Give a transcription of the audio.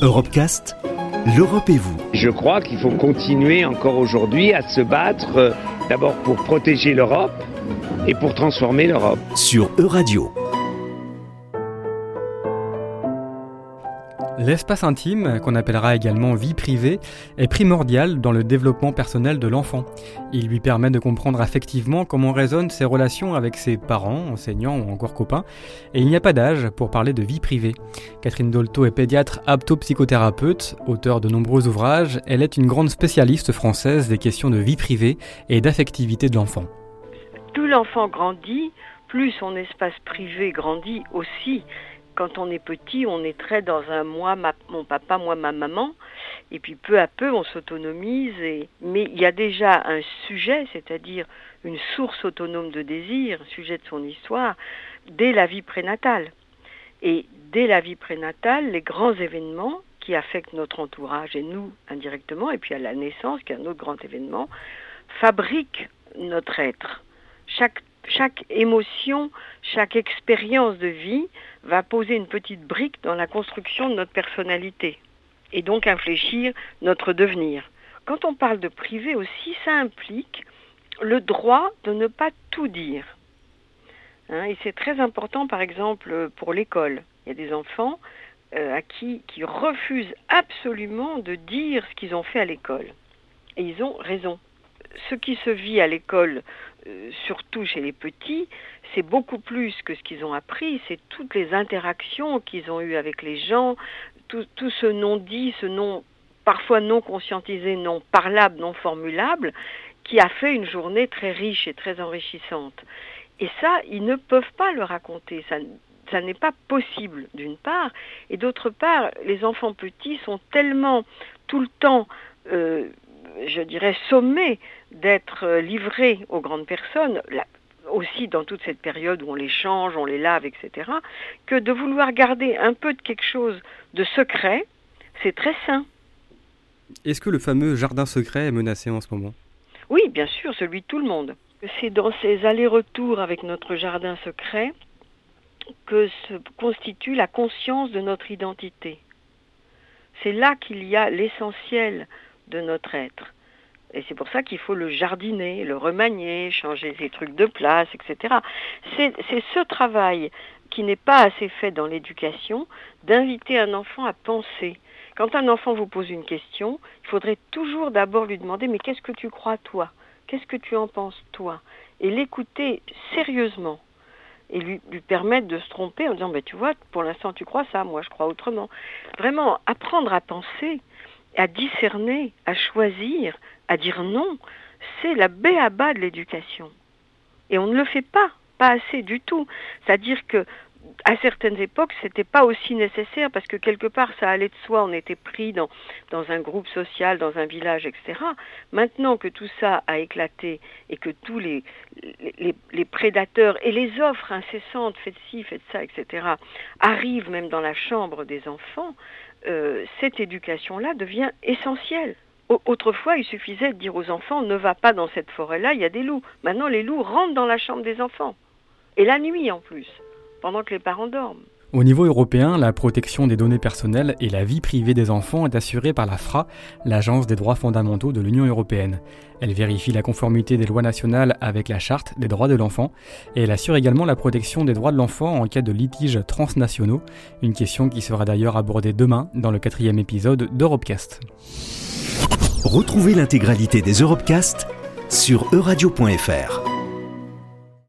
Europecast, l'Europe et vous. Je crois qu'il faut continuer encore aujourd'hui à se battre euh, d'abord pour protéger l'Europe et pour transformer l'Europe. Sur Euradio. L'espace intime, qu'on appellera également vie privée, est primordial dans le développement personnel de l'enfant. Il lui permet de comprendre affectivement comment résonnent ses relations avec ses parents, enseignants ou encore copains, et il n'y a pas d'âge pour parler de vie privée. Catherine Dolto est pédiatre aptopsychothérapeute, auteur de nombreux ouvrages, elle est une grande spécialiste française des questions de vie privée et d'affectivité de l'enfant. Tout l'enfant grandit, plus son espace privé grandit aussi quand on est petit, on est très dans un moi, mon papa, moi, ma maman. Et puis peu à peu, on s'autonomise. Mais il y a déjà un sujet, c'est-à-dire une source autonome de désir, sujet de son histoire, dès la vie prénatale. Et dès la vie prénatale, les grands événements qui affectent notre entourage et nous indirectement, et puis à la naissance, qui est un autre grand événement, fabriquent notre être. Chaque chaque émotion, chaque expérience de vie va poser une petite brique dans la construction de notre personnalité et donc infléchir notre devenir. Quand on parle de privé aussi, ça implique le droit de ne pas tout dire. Hein, et c'est très important, par exemple, pour l'école. Il y a des enfants euh, à qui, qui refusent absolument de dire ce qu'ils ont fait à l'école. Et ils ont raison. Ce qui se vit à l'école euh, surtout chez les petits, c'est beaucoup plus que ce qu'ils ont appris, c'est toutes les interactions qu'ils ont eues avec les gens, tout, ce non-dit, ce non parfois non conscientisé, non parlable, non formulable, qui a fait une journée très riche et très enrichissante. Et ça, ils ne peuvent pas le raconter. Ça, ça n'est pas possible, d'une part. Et d'autre part, les enfants petits sont tellement tout le temps euh, je dirais, sommés d'être euh, livrés aux grandes personnes, aussi dans toute cette période où on les change, on les lave, etc., que de vouloir garder un peu de quelque chose de secret, c'est très sain. Est-ce que le fameux jardin secret est menacé en ce moment? Oui, bien sûr, celui de tout le monde. C'est dans ces allers-retours avec notre jardin secret que se constitue la conscience de notre identité. C'est là qu'il y a l'essentiel de notre être. Et c'est pour ça qu'il faut le jardiner, le remanier, changer ses trucs de place, etc. C'est ce travail qui n'est pas assez fait dans l'éducation, d'inviter un enfant à penser. Quand un enfant vous pose une question, il faudrait toujours d'abord lui demander mais qu'est-ce que tu crois toi? Qu'est-ce que tu en penses toi? Et l'écouter sérieusement et lui, permettre de se tromper en disant ben, tu vois, pour l'instant tu crois ça, moi je crois autrement. Vraiment apprendre à penser, à discerner, à choisir, à dire non, c'est la béaba de l'éducation. Et on ne le fait pas, pas assez du tout. C'est-à-dire que à certaines époques, c'était pas aussi nécessaire parce que quelque part, ça allait de soi, on était pris dans, un groupe social, dans un village, etc. Maintenant que tout ça a éclaté et que tous les prédateurs et les offres incessantes, faites ci, faites ça, etc., arrivent même dans la chambre des enfants, euh, cette éducation-là devient essentielle. Autrefois, il suffisait de dire aux enfants ne va pas dans cette forêt-là, il y a des loups. Maintenant, les loups rentrent dans la chambre des enfants. Et la nuit en plus, pendant que les parents dorment. Au niveau européen, la protection des données personnelles et la vie privée des enfants est assurée par la FRA, l'Agence des droits fondamentaux de l'Union européenne. Elle vérifie la conformité des lois nationales avec la Charte des droits de l'enfant et elle assure également la protection des droits de l'enfant en cas de litiges transnationaux, une question qui sera d'ailleurs abordée demain dans le quatrième épisode d'Europecast. Retrouvez l'intégralité des Europecast sur euradio.fr.